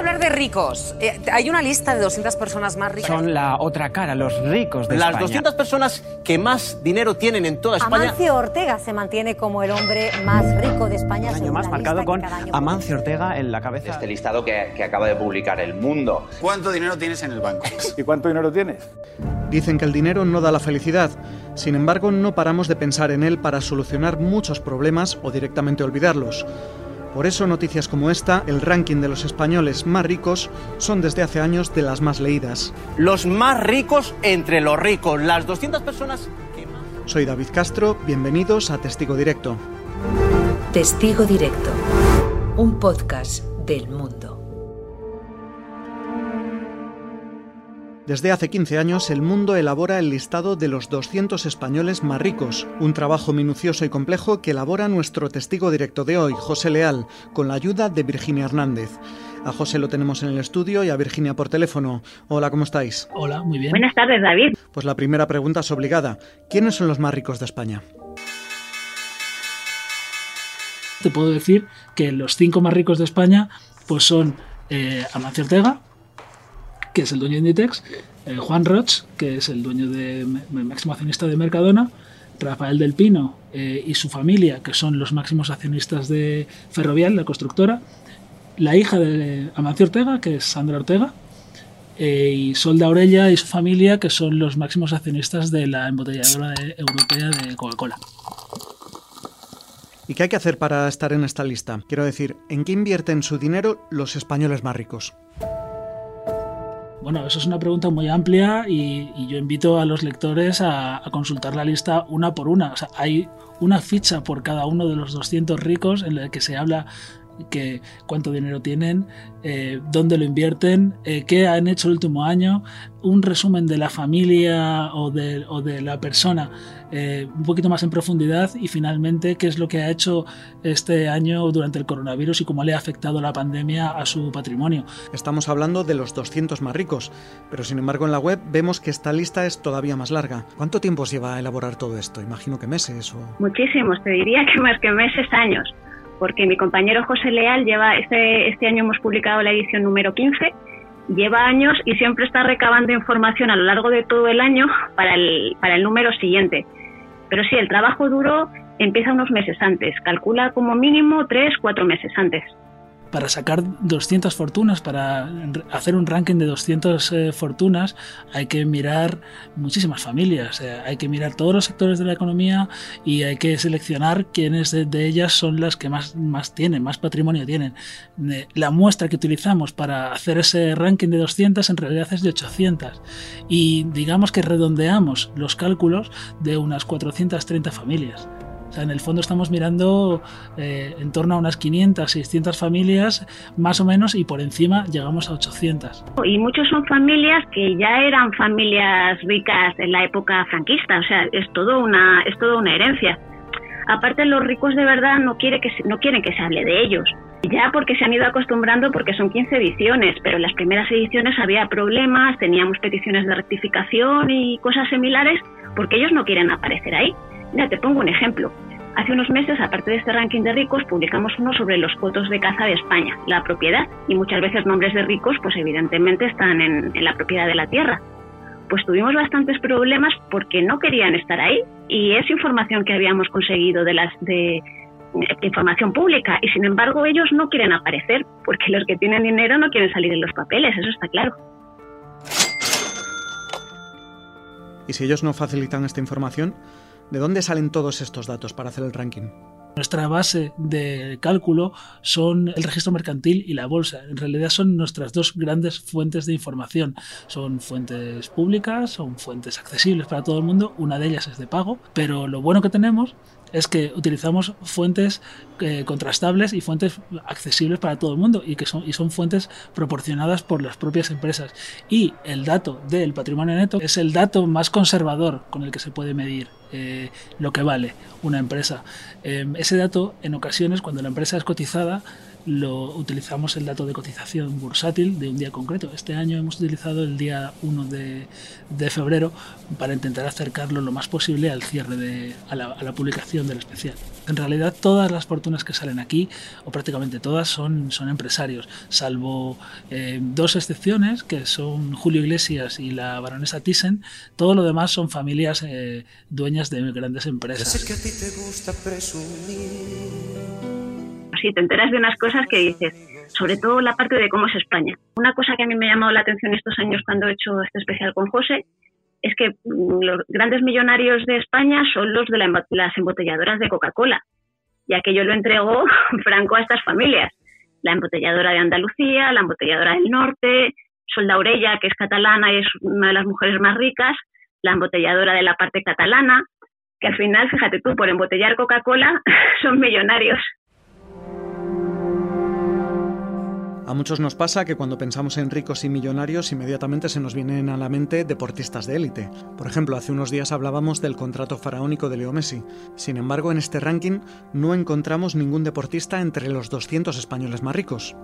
hablar de ricos. Eh, hay una lista de 200 personas más ricas. Son la otra cara, los ricos de Las España. 200 personas que más dinero tienen en toda España. Amancio Ortega se mantiene como el hombre más rico de España. Un año más marcado con Amancio Ortega en la cabeza. Este listado que, que acaba de publicar El Mundo. ¿Cuánto dinero tienes en el banco? ¿Y cuánto dinero tienes? Dicen que el dinero no da la felicidad. Sin embargo, no paramos de pensar en él para solucionar muchos problemas o directamente olvidarlos. Por eso noticias como esta, el ranking de los españoles más ricos, son desde hace años de las más leídas. Los más ricos entre los ricos. Las 200 personas que más... Soy David Castro, bienvenidos a Testigo Directo. Testigo Directo, un podcast del mundo. Desde hace 15 años, el mundo elabora el listado de los 200 españoles más ricos, un trabajo minucioso y complejo que elabora nuestro testigo directo de hoy, José Leal, con la ayuda de Virginia Hernández. A José lo tenemos en el estudio y a Virginia por teléfono. Hola, ¿cómo estáis? Hola, muy bien. Buenas tardes, David. Pues la primera pregunta es obligada. ¿Quiénes son los más ricos de España? Te puedo decir que los cinco más ricos de España pues son eh, Amancio Ortega, que es el dueño de Inditex, eh, Juan Roch, que es el dueño de máximo accionista de Mercadona, Rafael del Pino eh, y su familia, que son los máximos accionistas de Ferrovial, la constructora, la hija de Amancio Ortega, que es Sandra Ortega, eh, y Solda Orella y su familia, que son los máximos accionistas de la embotelladora de- europea de Coca-Cola. ¿Y qué hay que hacer para estar en esta lista? Quiero decir, ¿en qué invierten su dinero los españoles más ricos? Bueno, eso es una pregunta muy amplia y, yo invito a los lectores a, a consultar la lista una por una. O sea, hay una ficha por cada uno de los 200 ricos en la que se habla que cuánto dinero tienen, eh, dónde lo invierten, eh, qué han hecho el último año, un resumen de la familia o de, o de la persona eh, un poquito más en profundidad y finalmente qué es lo que ha hecho este año durante el coronavirus y cómo le ha afectado la pandemia a su patrimonio. Estamos hablando de los 200 más ricos, pero sin embargo en la web vemos que esta lista es todavía más larga. ¿Cuánto tiempo os lleva a elaborar todo esto? Imagino que meses o... Muchísimos, te diría que más que meses, años. Porque mi compañero José Leal lleva, este, este año hemos publicado la edición número 15, lleva años y siempre está recabando información a lo largo de todo el año para el, para el número siguiente. Pero sí, el trabajo duro empieza unos meses antes, calcula como mínimo tres, cuatro meses antes. Para sacar 200 fortunas, para hacer un ranking de 200 eh, fortunas, hay que mirar muchísimas familias, eh, hay que mirar todos los sectores de la economía y hay que seleccionar quiénes de, de ellas son las que más, más tienen, más patrimonio tienen. Eh, La muestra que utilizamos para hacer ese ranking de 200 en realidad es de 800 y digamos que redondeamos los cálculos de unas 430 familias. En el fondo estamos mirando eh, en torno a unas 500, 600 familias más o menos y por encima llegamos a 800. Y muchos son familias que ya eran familias ricas en la época franquista, o sea, es todo una, es toda una herencia. Aparte, los ricos de verdad no, quiere que no quieren que se hable de ellos. Ya porque se han ido acostumbrando porque son 15 ediciones, pero en las primeras ediciones había problemas, teníamos peticiones de rectificación y cosas similares porque ellos no quieren aparecer ahí. Mira, te pongo un ejemplo. Hace unos meses, aparte de este ranking de ricos, publicamos uno sobre los cotos de caza de España, la propiedad, y muchas veces nombres de ricos, pues evidentemente están en, la propiedad de la tierra. Pues tuvimos bastantes problemas porque no querían estar ahí y es información que habíamos conseguido de las información pública y sin embargo ellos no quieren aparecer porque los que tienen dinero no quieren salir en los papeles, eso está claro. Y si ellos no facilitan esta información, ¿de dónde salen todos estos datos para hacer el ranking? Nuestra base de cálculo son el registro mercantil y la bolsa. En realidad son nuestras dos grandes fuentes de información. Son fuentes públicas, son fuentes accesibles para todo el mundo. Una de ellas es de pago, pero lo bueno que tenemos es que utilizamos fuentes eh, contrastables y fuentes accesibles para todo el mundo y que son, y son fuentes proporcionadas por las propias empresas. Y el dato del patrimonio neto es el dato más conservador con el que se puede medir eh, lo que vale una empresa. Eh, ese dato, en ocasiones, cuando la empresa es cotizada, lo utilizamos el dato de cotización bursátil de un día concreto. Este año hemos utilizado el día 1 de, de febrero para intentar acercarlo lo más posible al cierre de a la, a la publicación del especial. En realidad todas las fortunas que salen aquí, o prácticamente todas, son, son empresarios, salvo eh, dos excepciones, que son Julio Iglesias y la baronesa Thyssen. Todo lo demás son familias eh, dueñas de grandes empresas. Sí, te enteras de unas cosas que dices, sobre todo la parte de cómo es España. Una cosa que a mí me ha llamado la atención estos años cuando he hecho este especial con José es que mm, los grandes millonarios de España son los de las embotelladoras de Coca-Cola. Y aquello lo entregó Franco a estas familias. La embotelladora de Andalucía, la embotelladora del norte, Solda Orella, que es catalana y es una de las mujeres más ricas, la embotelladora de la parte catalana, que al final, fíjate tú, por embotellar Coca-Cola son millonarios. A muchos nos pasa que cuando pensamos en ricos y millonarios inmediatamente se nos vienen a la mente deportistas de élite. Por ejemplo, hace unos días hablábamos del contrato faraónico de Leo Messi. Sin embargo, en este ranking no encontramos ningún deportista entre los 200 españoles más ricos.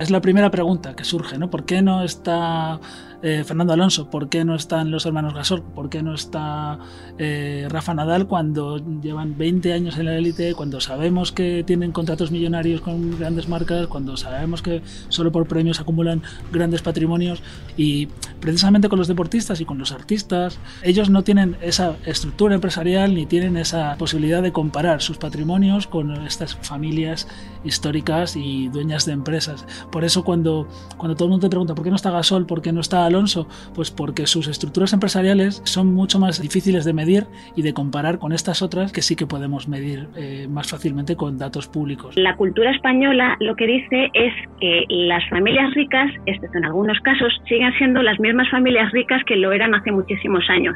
Es la primera pregunta que surge, ¿no? ¿Por qué no está eh, Fernando Alonso? ¿Por qué no están los hermanos Gasol? ¿Por qué no está eh, Rafa Nadal cuando llevan 20 años en la élite, cuando sabemos que tienen contratos millonarios con grandes marcas, cuando sabemos que solo por premios acumulan grandes patrimonios y precisamente con los deportistas y con los artistas, ellos no tienen esa estructura empresarial ni tienen esa posibilidad de comparar sus patrimonios con estas familias históricas y dueñas de empresas. Por eso cuando, cuando todo el mundo te pregunta por qué no está Gasol, por qué no está Alonso, pues porque sus estructuras empresariales son mucho más difíciles de medir y de comparar con estas otras que sí que podemos medir eh, más fácilmente con datos públicos. La cultura española lo que dice es que las familias ricas, excepto en algunos casos, siguen siendo las mismas familias ricas que lo eran hace muchísimos años.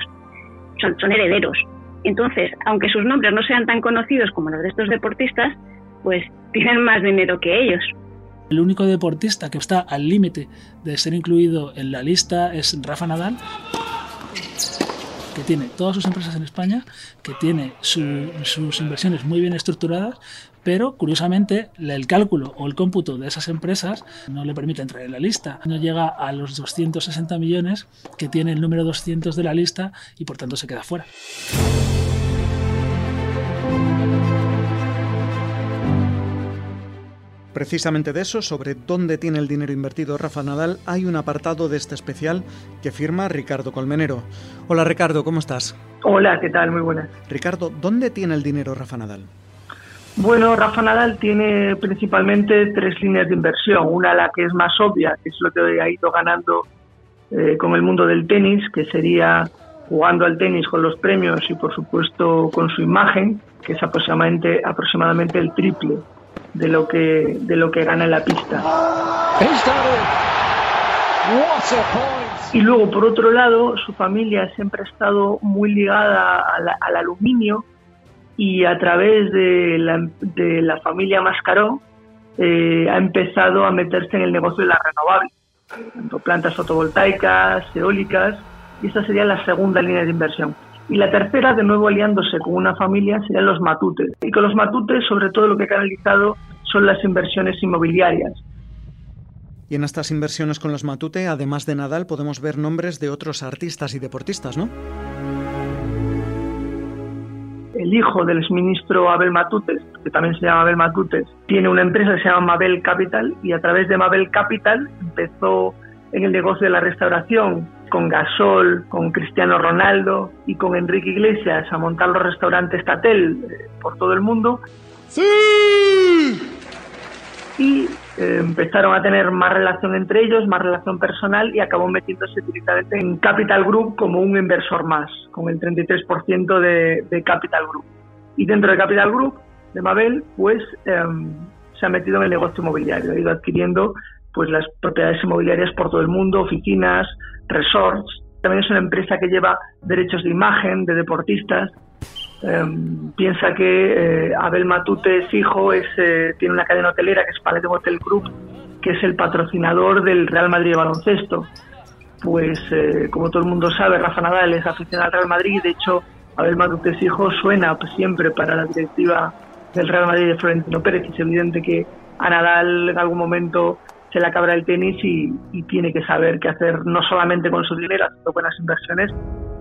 Son, son herederos. Entonces, aunque sus nombres no sean tan conocidos como los de estos deportistas, pues tienen más dinero que ellos. El único deportista que está al límite de ser incluido en la lista es Rafa Nadal, que tiene todas sus empresas en España, que tiene sus inversiones muy bien estructuradas, pero curiosamente el cálculo o el cómputo de esas empresas no le permite entrar en la lista. No llega a los 260 millones que tiene el número 200 de la lista y por tanto se queda fuera. Precisamente de eso, sobre dónde tiene el dinero invertido Rafa Nadal, hay un apartado de este especial que firma Ricardo Colmenero. Hola Ricardo, ¿cómo estás? Hola, ¿qué tal? Muy buenas. Ricardo, ¿dónde tiene el dinero Rafa Nadal? Bueno, Rafa Nadal tiene principalmente tres líneas de inversión. Una, la que es más obvia, que es lo que ha ido ganando eh, con el mundo del tenis, que sería jugando al tenis con los premios y, por supuesto, con su imagen, que es aproximadamente, aproximadamente el triple de lo que de lo que gana en la pista. Y luego, por otro lado, su familia siempre ha estado muy ligada al, aluminio y a través de la, de la familia Mascaró eh, ha empezado a meterse en el negocio de las renovables, tanto plantas fotovoltaicas, eólicas, y esta sería la segunda línea de inversión. Y la tercera, de nuevo aliándose con una familia, serían los matutes. Y con los matutes, sobre todo lo que ha canalizado son las inversiones inmobiliarias. Y en estas inversiones con los matute, además de Nadal, podemos ver nombres de otros artistas y deportistas, ¿no? El hijo del exministro Abel Matutes, que también se llama Abel Matutes, tiene una empresa que se llama Mabel Capital y a través de Mabel Capital empezó en el negocio de la restauración con Gasol, con Cristiano Ronaldo y con Enrique Iglesias a montar los restaurantes Tatel eh, por todo el mundo. ¡Sí! Y eh, empezaron a tener más relación entre ellos, más relación personal y acabó metiéndose directamente en Capital Group como un inversor más, con el 33% de, de Capital Group. Y dentro de Capital Group, de Mabel, pues em, se ha metido en el negocio inmobiliario, ha ido adquiriendo pues las propiedades inmobiliarias por todo el mundo, oficinas, resorts. También es una empresa que lleva derechos de imagen de deportistas. Em, piensa que eh, Abel Matutes, hijo, es, eh, tiene una cadena hotelera que es Palette Hotel Group, que es el patrocinador del Real Madrid de baloncesto. Pues, eh, como todo el mundo sabe, Rafa Nadal es aficionado al Real Madrid. De hecho, Abel Matutes, hijo, suena siempre para la directiva del Real Madrid de Florentino Pérez. Es evidente que a Nadal en algún momento se le acaba el tenis y, tiene que saber qué hacer no solamente con su dinero, haciendo buenas inversiones,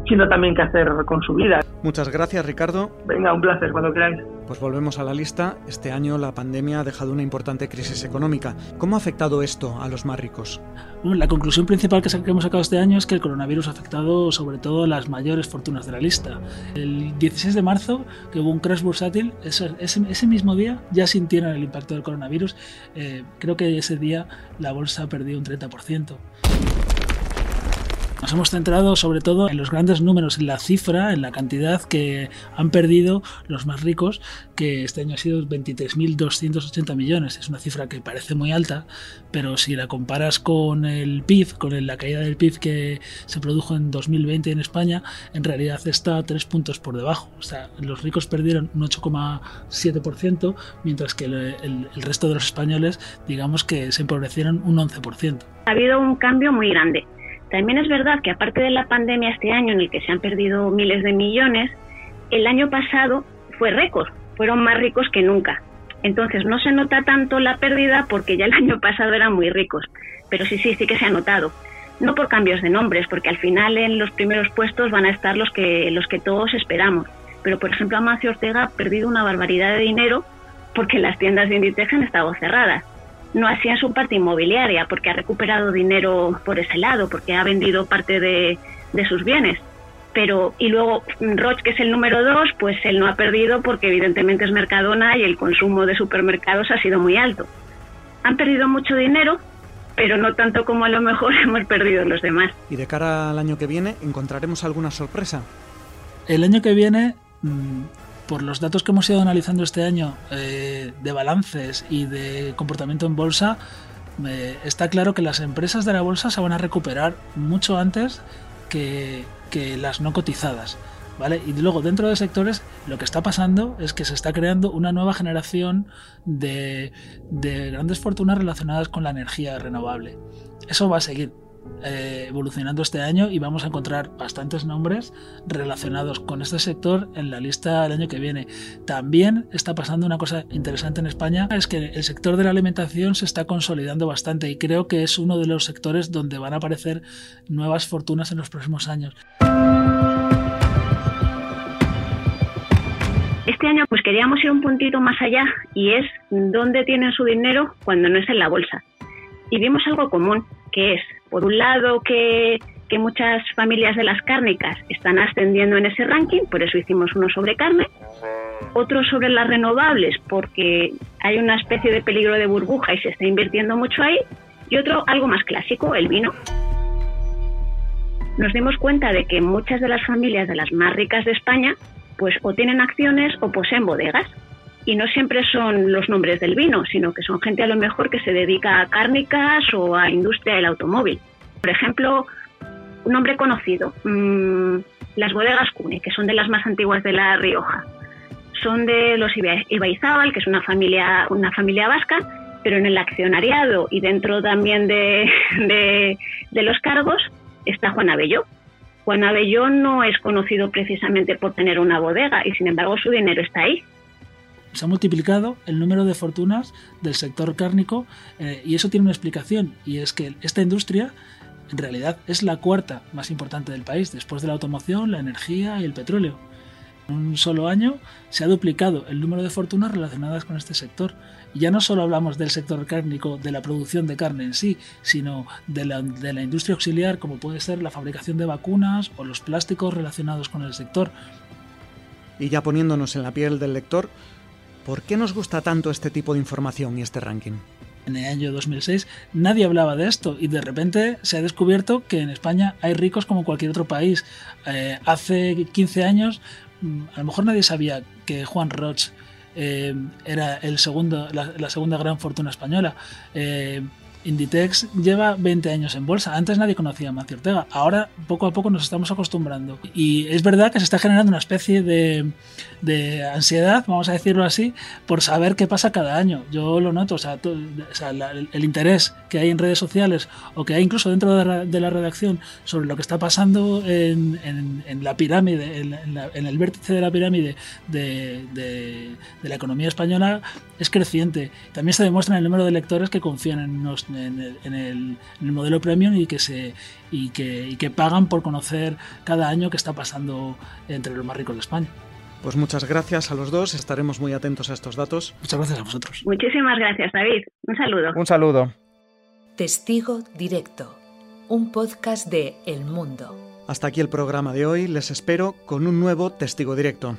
sino también qué hacer con su vida. Muchas gracias, Ricardo. Venga, un placer, cuando queráis. Pues volvemos a la lista. Este año la pandemia ha dejado una importante crisis económica. ¿Cómo ha afectado esto a los más ricos? la conclusión principal que hemos sacado este año es que el coronavirus ha afectado sobre todo a las mayores fortunas de la lista. El 16 de marzo, que hubo un crash bursátil, ese, mismo día ya sintieron el impacto del coronavirus. Eh, creo que ese día la bolsa perdió un 30%. Nos hemos centrado sobre todo en los grandes números, en la cifra, en la cantidad que han perdido los más ricos, que este año ha sido 23.280 millones. Es una cifra que parece muy alta, pero si la comparas con el PIB, con la caída del PIB que se produjo en 2020 en España, en realidad está tres puntos por debajo. O sea, los ricos perdieron un 8,7%, mientras que el, el resto de los españoles, digamos que se empobrecieron un 11%. Ha habido un cambio muy grande también es verdad que aparte de la pandemia este año en el que se han perdido miles de millones, el año pasado fue récord, fueron más ricos que nunca. Entonces no se nota tanto la pérdida porque ya el año pasado eran muy ricos, pero sí, sí, sí que se ha notado. No por cambios de nombres, porque al final en los primeros puestos van a estar los que, los que todos esperamos. Pero por ejemplo Amancio Ortega ha perdido una barbaridad de dinero porque las tiendas de Inditex han estado cerradas no en su parte inmobiliaria, porque ha recuperado dinero por ese lado, porque ha vendido parte de, sus bienes. Pero, y luego Roche, que es el número dos, pues él no ha perdido porque evidentemente es Mercadona y el consumo de supermercados ha sido muy alto. Han perdido mucho dinero, pero no tanto como a lo mejor hemos perdido los demás. ¿Y de cara al año que viene encontraremos alguna sorpresa? El año que viene mm, por los datos que hemos ido analizando este año eh, de balances y de comportamiento en bolsa, está claro que las empresas de la bolsa se van a recuperar mucho antes que, las no cotizadas. ¿Vale? Y luego dentro de sectores lo que está pasando es que se está creando una nueva generación de, de grandes fortunas relacionadas con la energía renovable. Eso va a seguir. Eh, evolucionando este año y vamos a encontrar bastantes nombres relacionados con este sector en la lista del año que viene. También está pasando una cosa interesante en España, es que el sector de la alimentación se está consolidando bastante y creo que es uno de los sectores donde van a aparecer nuevas fortunas en los próximos años. Este año pues queríamos ir un puntito más allá y es dónde tienen su dinero cuando no es en la bolsa. Y vimos algo común, que es por un lado, que, muchas familias de las cárnicas están ascendiendo en ese ranking, por eso hicimos uno sobre carne, otro sobre las renovables, porque hay una especie de peligro de burbuja y se está invirtiendo mucho ahí, y otro algo más clásico, el vino. Nos dimos cuenta de que muchas de las familias de las más ricas de España, pues o tienen acciones o poseen bodegas. Y no siempre son los nombres del vino, sino que son gente a lo mejor que se dedica a cárnicas o a industria del automóvil. Por ejemplo, un nombre conocido, mm, las bodegas Cune, que son de las más antiguas de La Rioja. Son de los Ibaizábal, que es una familia, una familia vasca, pero en el accionariado y dentro también de, de, los cargos está Juan Abelló. Juan Abelló no es conocido precisamente por tener una bodega y sin embargo su dinero está ahí se ha multiplicado el número de fortunas del sector cárnico eh, y eso tiene una explicación y es que esta industria en realidad es la cuarta más importante del país, después de la automoción, la energía y el petróleo. En un solo año se ha duplicado el número de fortunas relacionadas con este sector. Y ya no solo hablamos del sector cárnico, de la producción de carne en sí, sino de la, de la industria auxiliar, como puede ser la fabricación de vacunas o los plásticos relacionados con el sector. Y ya poniéndonos en la piel del lector, ¿por qué nos gusta tanto este tipo de información y este ranking? en el año 2006 nadie hablaba de esto y de repente se ha descubierto que en España hay ricos como cualquier otro país. Eh, hace 15 años mm, a lo mejor nadie sabía que Juan Roch eh, era el segundo, la, segunda gran fortuna española. Eh, Inditex lleva 20 años en bolsa. Antes nadie conocía a Mancio Ortega. Ahora, poco a poco, nos estamos acostumbrando. Y es verdad que se está generando una especie de, ansiedad, vamos a decirlo así, por saber qué pasa cada año. Yo lo noto, o sea, el, interés que hay en redes sociales o que hay incluso dentro de la, redacción sobre lo que está pasando en, la pirámide, en, el vértice de la pirámide de, de, la economía española es creciente. También se demuestra en el número de lectores que confían en, en el, en el- en el modelo premium y que, se, y, que, y que pagan por conocer cada año qué está pasando entre los más ricos de España. Pues muchas gracias a los dos, estaremos muy atentos a estos datos. Muchas gracias a vosotros. Muchísimas gracias, David. Un saludo. Un saludo. Testigo Directo, un podcast de El Mundo. Hasta aquí el programa de hoy, les espero con un nuevo testigo directo.